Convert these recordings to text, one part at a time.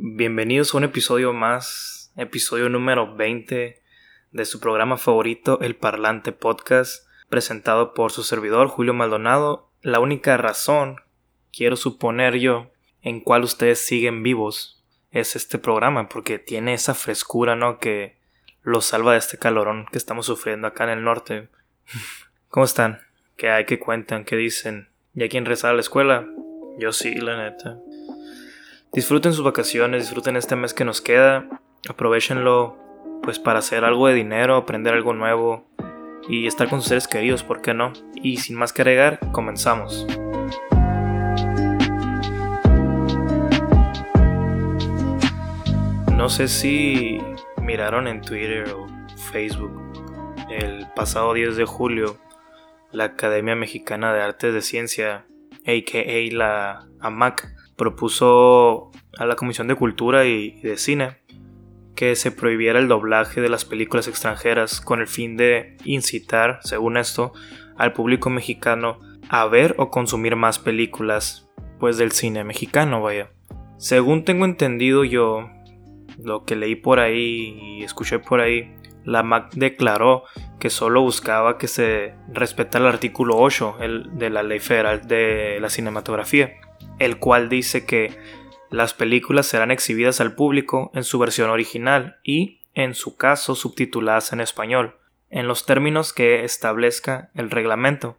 Bienvenidos a un episodio más, episodio número 20 de su programa favorito, El Parlante Podcast, presentado por su servidor Julio Maldonado. La única razón, quiero suponer yo, en cual ustedes siguen vivos es este programa, porque tiene esa frescura, ¿no? Que los salva de este calorón que estamos sufriendo acá en el norte. ¿Cómo están? ¿Qué hay? ¿Qué cuentan? ¿Qué dicen? ¿Ya quieren rezar a la escuela? Yo sí, la neta. Disfruten sus vacaciones, disfruten este mes que nos queda, aprovechenlo pues para hacer algo de dinero, aprender algo nuevo y estar con sus seres queridos, ¿por qué no? Y sin más que agregar, comenzamos. No sé si miraron en Twitter o Facebook el pasado 10 de julio la Academia Mexicana de Artes de Ciencia, aka la AMAC, propuso a la Comisión de Cultura y de Cine que se prohibiera el doblaje de las películas extranjeras con el fin de incitar, según esto, al público mexicano a ver o consumir más películas, pues del cine mexicano, vaya. Según tengo entendido yo, lo que leí por ahí y escuché por ahí, la MAC declaró que solo buscaba que se respetara el artículo 8 de la Ley Federal de la Cinematografía el cual dice que las películas serán exhibidas al público en su versión original y, en su caso, subtituladas en español, en los términos que establezca el reglamento.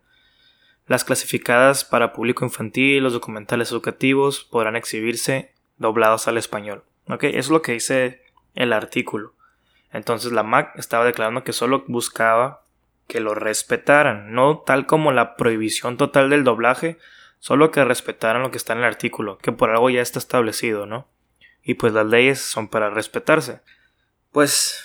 Las clasificadas para público infantil, los documentales educativos podrán exhibirse doblados al español. ¿Ok? Eso es lo que dice el artículo. Entonces la MAC estaba declarando que solo buscaba que lo respetaran, no tal como la prohibición total del doblaje, Solo que respetaran lo que está en el artículo, que por algo ya está establecido, ¿no? Y pues las leyes son para respetarse. Pues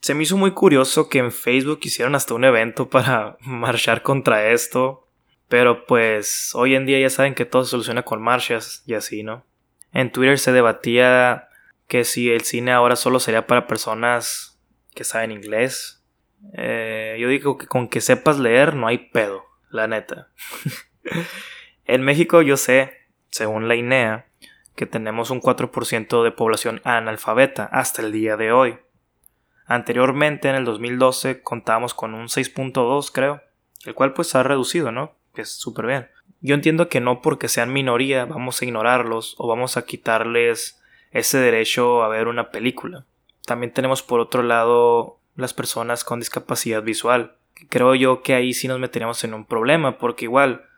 se me hizo muy curioso que en Facebook hicieron hasta un evento para marchar contra esto. Pero pues hoy en día ya saben que todo se soluciona con marchas y así, ¿no? En Twitter se debatía que si el cine ahora solo sería para personas que saben inglés. Eh, yo digo que con que sepas leer no hay pedo, la neta. En México yo sé, según la INEA, que tenemos un 4% de población analfabeta hasta el día de hoy. Anteriormente, en el 2012, contábamos con un 6.2, creo, el cual pues ha reducido, ¿no? Que es súper bien. Yo entiendo que no porque sean minoría vamos a ignorarlos o vamos a quitarles ese derecho a ver una película. También tenemos por otro lado las personas con discapacidad visual. Creo yo que ahí sí nos meteríamos en un problema porque igual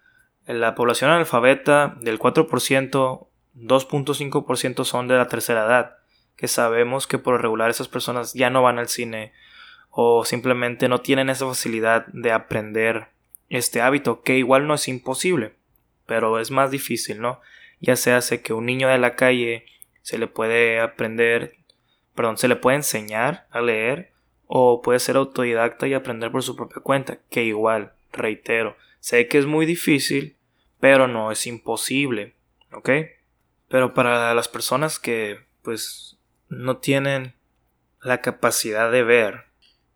la población analfabeta del 4%, 2.5% son de la tercera edad, que sabemos que por regular esas personas ya no van al cine o simplemente no tienen esa facilidad de aprender este hábito, que igual no es imposible, pero es más difícil, ¿no? Ya se hace que un niño de la calle se le puede aprender, perdón, se le puede enseñar a leer o puede ser autodidacta y aprender por su propia cuenta, que igual, reitero, sé que es muy difícil, pero no es imposible, ¿ok? Pero para las personas que pues no tienen la capacidad de ver,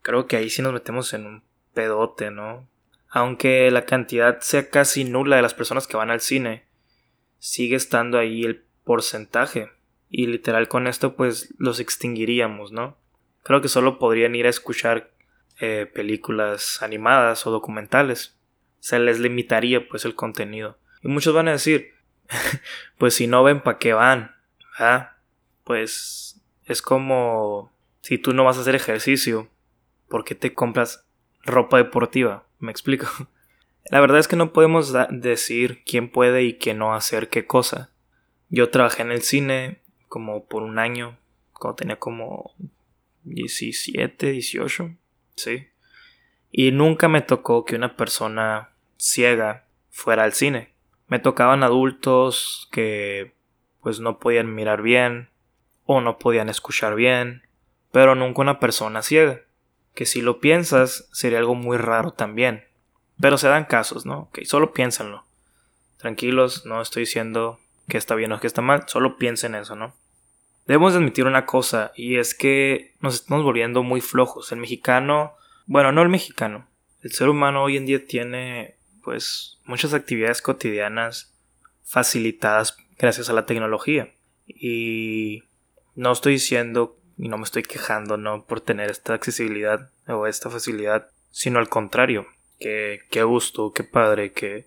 creo que ahí sí nos metemos en un pedote, ¿no? Aunque la cantidad sea casi nula de las personas que van al cine, sigue estando ahí el porcentaje. Y literal con esto pues los extinguiríamos, ¿no? Creo que solo podrían ir a escuchar eh, películas animadas o documentales se les limitaría pues el contenido. Y muchos van a decir, pues si no ven, ¿para qué van? ¿Ah? Pues es como si tú no vas a hacer ejercicio, ¿por qué te compras ropa deportiva? ¿Me explico? La verdad es que no podemos decir quién puede y quién no hacer qué cosa. Yo trabajé en el cine como por un año, cuando tenía como 17, 18, sí. Y nunca me tocó que una persona ciega fuera al cine. Me tocaban adultos que pues no podían mirar bien o no podían escuchar bien, pero nunca una persona ciega, que si lo piensas sería algo muy raro también. Pero se dan casos, ¿no? Que solo piénsenlo. Tranquilos, no estoy diciendo que está bien o que está mal, solo piensen eso, ¿no? Debemos admitir una cosa, y es que nos estamos volviendo muy flojos. El mexicano, bueno, no el mexicano, el ser humano hoy en día tiene pues muchas actividades cotidianas facilitadas gracias a la tecnología. Y No estoy diciendo y no me estoy quejando, ¿no? Por tener esta accesibilidad o esta facilidad, sino al contrario, que qué gusto, qué padre que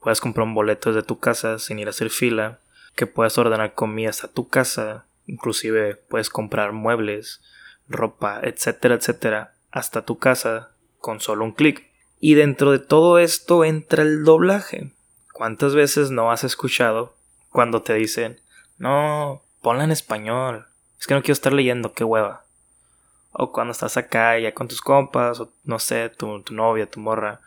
puedas comprar un boleto desde tu casa sin ir a hacer fila, que puedas ordenar comida hasta tu casa, inclusive puedes comprar muebles, ropa, etcétera, etcétera, hasta tu casa con solo un clic. Y dentro de todo esto entra el doblaje. ¿Cuántas veces no has escuchado cuando te dicen, no, ponla en español, es que no quiero estar leyendo, qué hueva? O cuando estás acá ya con tus compas, o no sé, tu, tu novia, tu morra,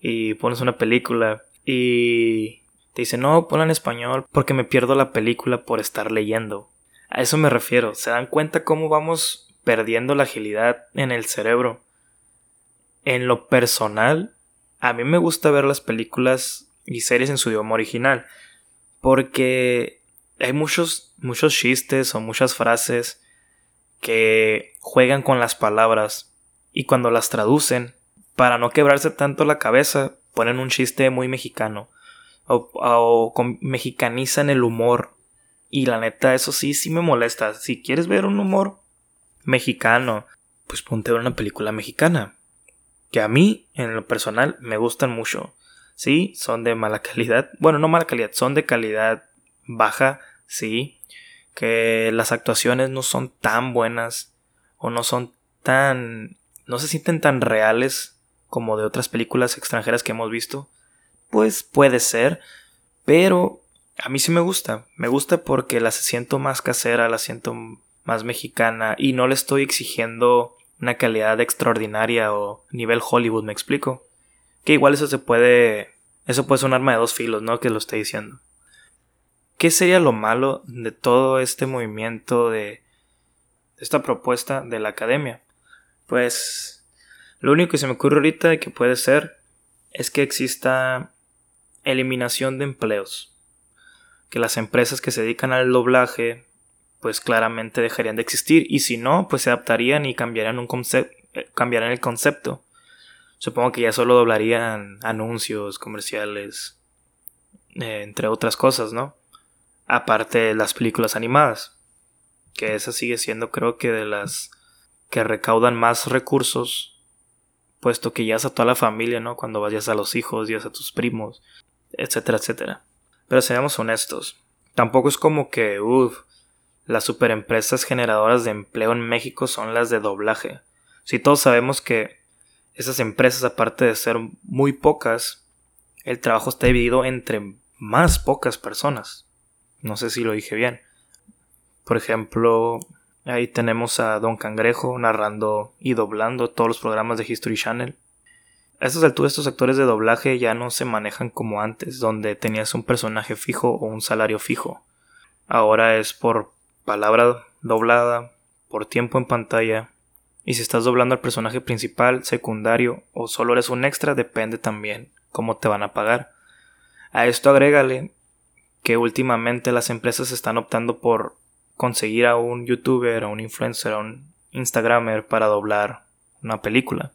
y pones una película y te dicen, no, ponla en español porque me pierdo la película por estar leyendo. A eso me refiero, ¿se dan cuenta cómo vamos perdiendo la agilidad en el cerebro? En lo personal, a mí me gusta ver las películas y series en su idioma original, porque hay muchos, muchos chistes o muchas frases que juegan con las palabras y cuando las traducen, para no quebrarse tanto la cabeza, ponen un chiste muy mexicano o, o mexicanizan el humor y la neta eso sí, sí me molesta. Si quieres ver un humor mexicano, pues ponte a ver una película mexicana. Que a mí, en lo personal, me gustan mucho. Sí, son de mala calidad. Bueno, no mala calidad, son de calidad baja, sí. Que las actuaciones no son tan buenas o no son tan... no se sienten tan reales como de otras películas extranjeras que hemos visto. Pues puede ser, pero a mí sí me gusta. Me gusta porque la siento más casera, la siento más mexicana y no le estoy exigiendo una calidad extraordinaria o nivel Hollywood, me explico. Que igual eso se puede. Eso puede ser un arma de dos filos, ¿no? Que lo estoy diciendo. ¿Qué sería lo malo de todo este movimiento de esta propuesta de la academia? Pues lo único que se me ocurre ahorita que puede ser es que exista eliminación de empleos. Que las empresas que se dedican al doblaje pues claramente dejarían de existir y si no, pues se adaptarían y cambiarían, un eh, cambiarían el concepto. Supongo que ya solo doblarían anuncios, comerciales, eh, entre otras cosas, ¿no? Aparte de las películas animadas, que esa sigue siendo creo que de las que recaudan más recursos, puesto que ya es a toda la familia, ¿no? Cuando vayas a los hijos, ya a tus primos, etcétera, etcétera. Pero seamos honestos, tampoco es como que, uff, las superempresas generadoras de empleo en México son las de doblaje. Si todos sabemos que esas empresas, aparte de ser muy pocas, el trabajo está dividido entre más pocas personas. No sé si lo dije bien. Por ejemplo, ahí tenemos a Don Cangrejo narrando y doblando todos los programas de History Channel. A estas alturas estos actores de doblaje ya no se manejan como antes, donde tenías un personaje fijo o un salario fijo. Ahora es por palabra doblada, por tiempo en pantalla, y si estás doblando al personaje principal, secundario o solo eres un extra, depende también cómo te van a pagar. A esto agrégale que últimamente las empresas están optando por conseguir a un youtuber, a un influencer, a un instagramer para doblar una película.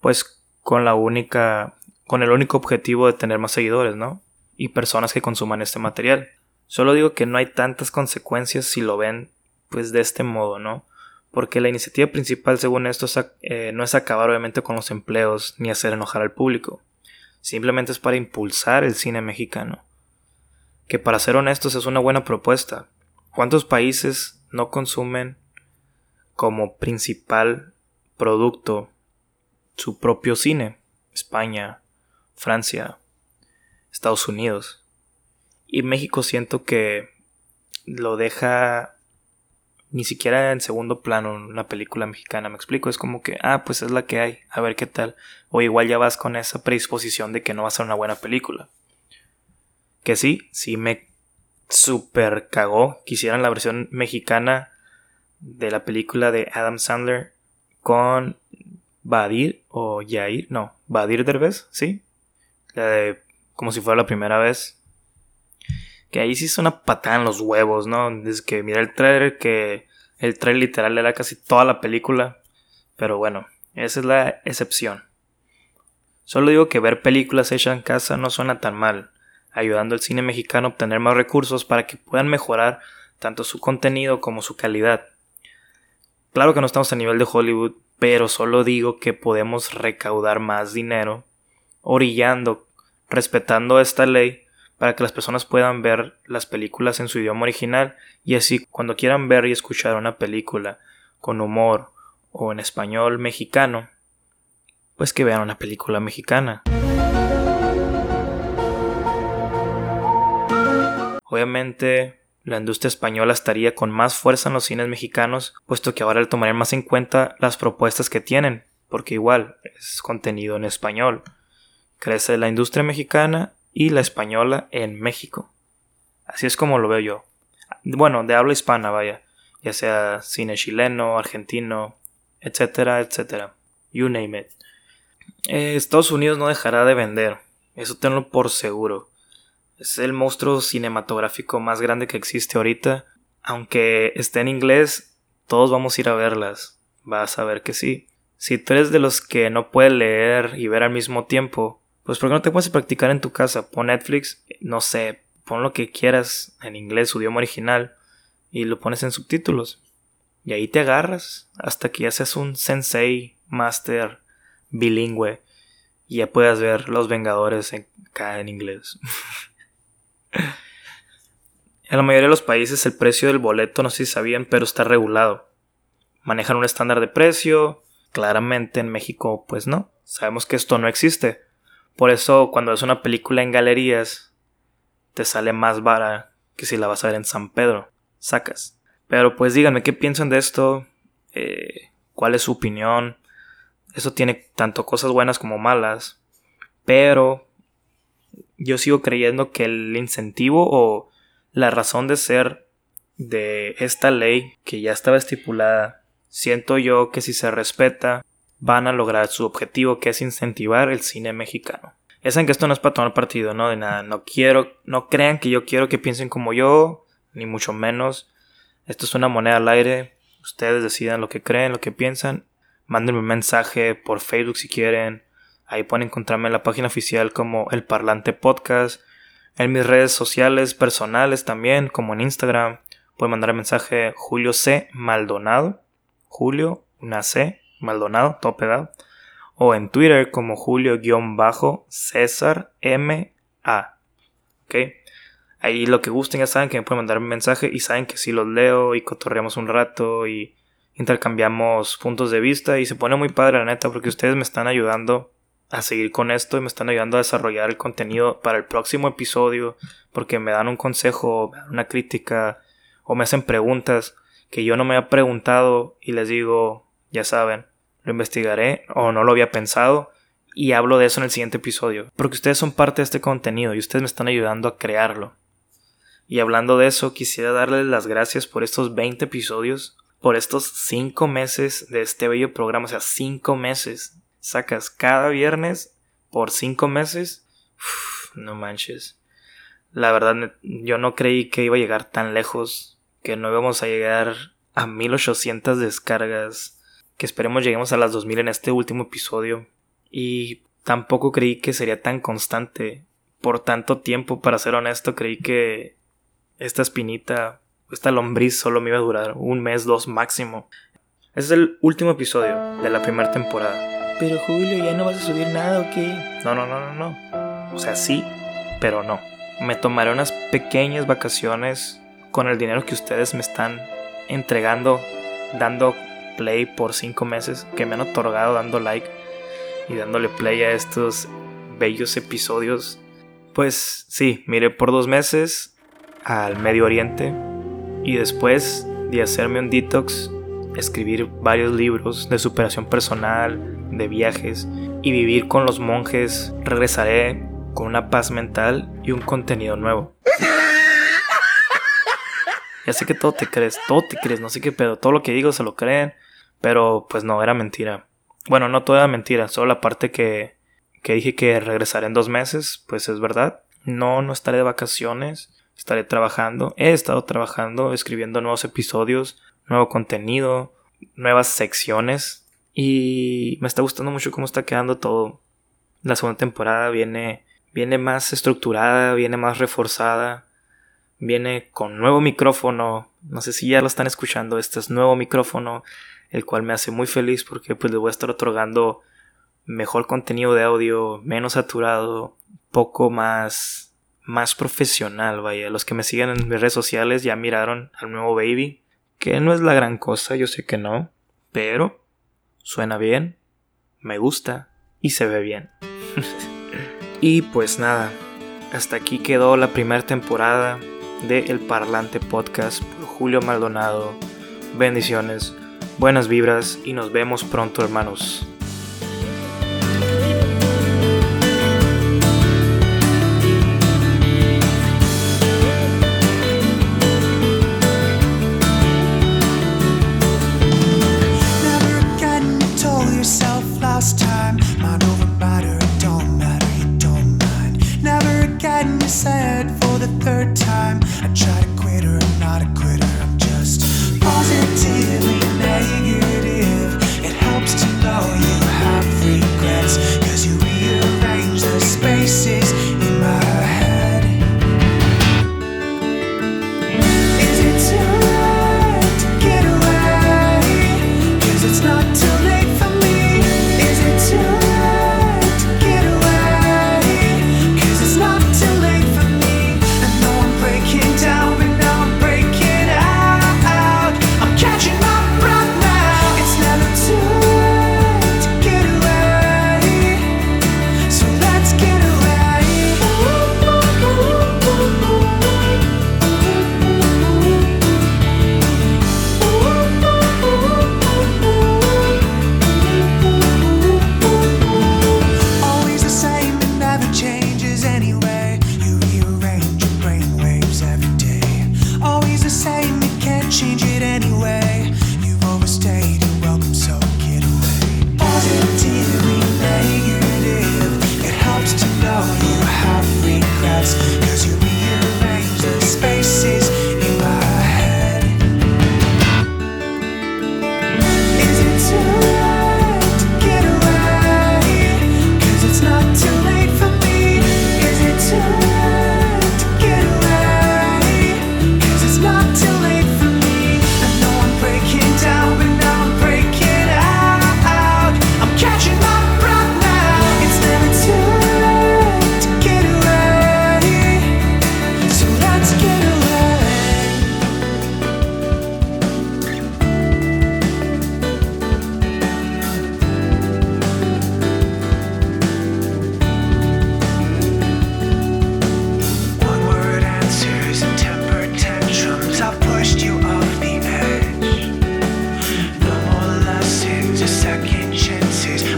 Pues con la única con el único objetivo de tener más seguidores, ¿no? Y personas que consuman este material. Solo digo que no hay tantas consecuencias si lo ven pues de este modo, ¿no? Porque la iniciativa principal, según esto, eh, no es acabar obviamente con los empleos ni hacer enojar al público. Simplemente es para impulsar el cine mexicano. Que para ser honestos es una buena propuesta. ¿Cuántos países no consumen como principal producto su propio cine? España, Francia, Estados Unidos. Y México siento que lo deja ni siquiera en segundo plano una película mexicana, me explico, es como que, ah, pues es la que hay, a ver qué tal. O igual ya vas con esa predisposición de que no va a ser una buena película. Que sí, sí me super cagó. Quisieran la versión mexicana de la película de Adam Sandler con Badir o Yair, no, Badir Derbez, sí. como si fuera la primera vez que ahí sí es una patada en los huevos, ¿no? Desde que mira el trailer, que el trailer literal era casi toda la película. Pero bueno, esa es la excepción. Solo digo que ver películas hechas en casa no suena tan mal, ayudando al cine mexicano a obtener más recursos para que puedan mejorar tanto su contenido como su calidad. Claro que no estamos a nivel de Hollywood, pero solo digo que podemos recaudar más dinero orillando, respetando esta ley para que las personas puedan ver las películas en su idioma original y así cuando quieran ver y escuchar una película con humor o en español mexicano, pues que vean una película mexicana. Obviamente, la industria española estaría con más fuerza en los cines mexicanos, puesto que ahora le tomarían más en cuenta las propuestas que tienen, porque igual es contenido en español. Crece la industria mexicana y la española en México. Así es como lo veo yo. Bueno, de habla hispana, vaya. Ya sea cine chileno, argentino, etcétera, etcétera. You name it. Eh, Estados Unidos no dejará de vender. Eso tenlo por seguro. Es el monstruo cinematográfico más grande que existe ahorita. Aunque esté en inglés, todos vamos a ir a verlas. Vas a ver que sí. Si tú eres de los que no puede leer y ver al mismo tiempo, pues ¿por qué no te puedes practicar en tu casa? Pon Netflix, no sé, pon lo que quieras en inglés, su idioma original, y lo pones en subtítulos. Y ahí te agarras hasta que ya seas un sensei, master, bilingüe, y ya puedas ver Los Vengadores en, acá en inglés. en la mayoría de los países el precio del boleto, no sé si sabían, pero está regulado. Manejan un estándar de precio, claramente en México pues no, sabemos que esto no existe. Por eso cuando ves una película en galerías, te sale más vara que si la vas a ver en San Pedro. Sacas. Pero pues díganme qué piensan de esto, eh, cuál es su opinión. Eso tiene tanto cosas buenas como malas. Pero yo sigo creyendo que el incentivo o la razón de ser de esta ley que ya estaba estipulada, siento yo que si se respeta, van a lograr su objetivo que es incentivar el cine mexicano. Ya saben que esto no es para tomar partido, ¿no? De nada. No quiero, no crean que yo quiero que piensen como yo, ni mucho menos. Esto es una moneda al aire. Ustedes decidan lo que creen, lo que piensan. Mándenme un mensaje por Facebook si quieren. Ahí pueden encontrarme en la página oficial como El Parlante Podcast. En mis redes sociales personales también, como en Instagram. Pueden mandar el mensaje Julio C. Maldonado. Julio, una C, Maldonado, todo pegado. O en Twitter como Julio-César M-A. ¿Ok? Ahí lo que gusten ya saben que me pueden mandar un mensaje y saben que si los leo y cotorreamos un rato y intercambiamos puntos de vista y se pone muy padre la neta porque ustedes me están ayudando a seguir con esto y me están ayudando a desarrollar el contenido para el próximo episodio porque me dan un consejo, una crítica o me hacen preguntas que yo no me he preguntado y les digo, ya saben, lo investigaré o no lo había pensado y hablo de eso en el siguiente episodio. Porque ustedes son parte de este contenido y ustedes me están ayudando a crearlo. Y hablando de eso, quisiera darles las gracias por estos 20 episodios, por estos 5 meses de este bello programa, o sea, 5 meses. Sacas cada viernes por 5 meses. no manches. La verdad, yo no creí que iba a llegar tan lejos, que no íbamos a llegar a 1800 descargas que esperemos lleguemos a las 2000 en este último episodio. Y tampoco creí que sería tan constante por tanto tiempo, para ser honesto, creí que esta espinita, esta lombriz solo me iba a durar un mes, dos máximo. Este es el último episodio de la primera temporada. Pero Julio, ¿ya no vas a subir nada o qué? No, no, no, no, no. O sea, sí, pero no. Me tomaré unas pequeñas vacaciones con el dinero que ustedes me están entregando, dando play por 5 meses que me han otorgado dando like y dándole play a estos bellos episodios. Pues sí, miré por dos meses al Medio Oriente y después de hacerme un detox, escribir varios libros de superación personal, de viajes y vivir con los monjes, regresaré con una paz mental y un contenido nuevo. Ya sé que todo te crees, todo te crees, no sé qué pedo, todo lo que digo se lo creen. Pero pues no, era mentira. Bueno, no toda mentira, solo la parte que, que dije que regresaré en dos meses, pues es verdad. No, no estaré de vacaciones, estaré trabajando. He estado trabajando, escribiendo nuevos episodios, nuevo contenido, nuevas secciones. Y me está gustando mucho cómo está quedando todo. La segunda temporada viene, viene más estructurada, viene más reforzada. Viene con nuevo micrófono. No sé si ya lo están escuchando. Este es nuevo micrófono, el cual me hace muy feliz porque pues le voy a estar otorgando mejor contenido de audio, menos saturado, poco más más profesional, vaya. Los que me siguen en mis redes sociales ya miraron al nuevo Baby, que no es la gran cosa, yo sé que no, pero suena bien, me gusta y se ve bien. y pues nada, hasta aquí quedó la primera temporada de El Parlante Podcast por Julio Maldonado. Bendiciones, buenas vibras y nos vemos pronto hermanos.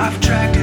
I've tracked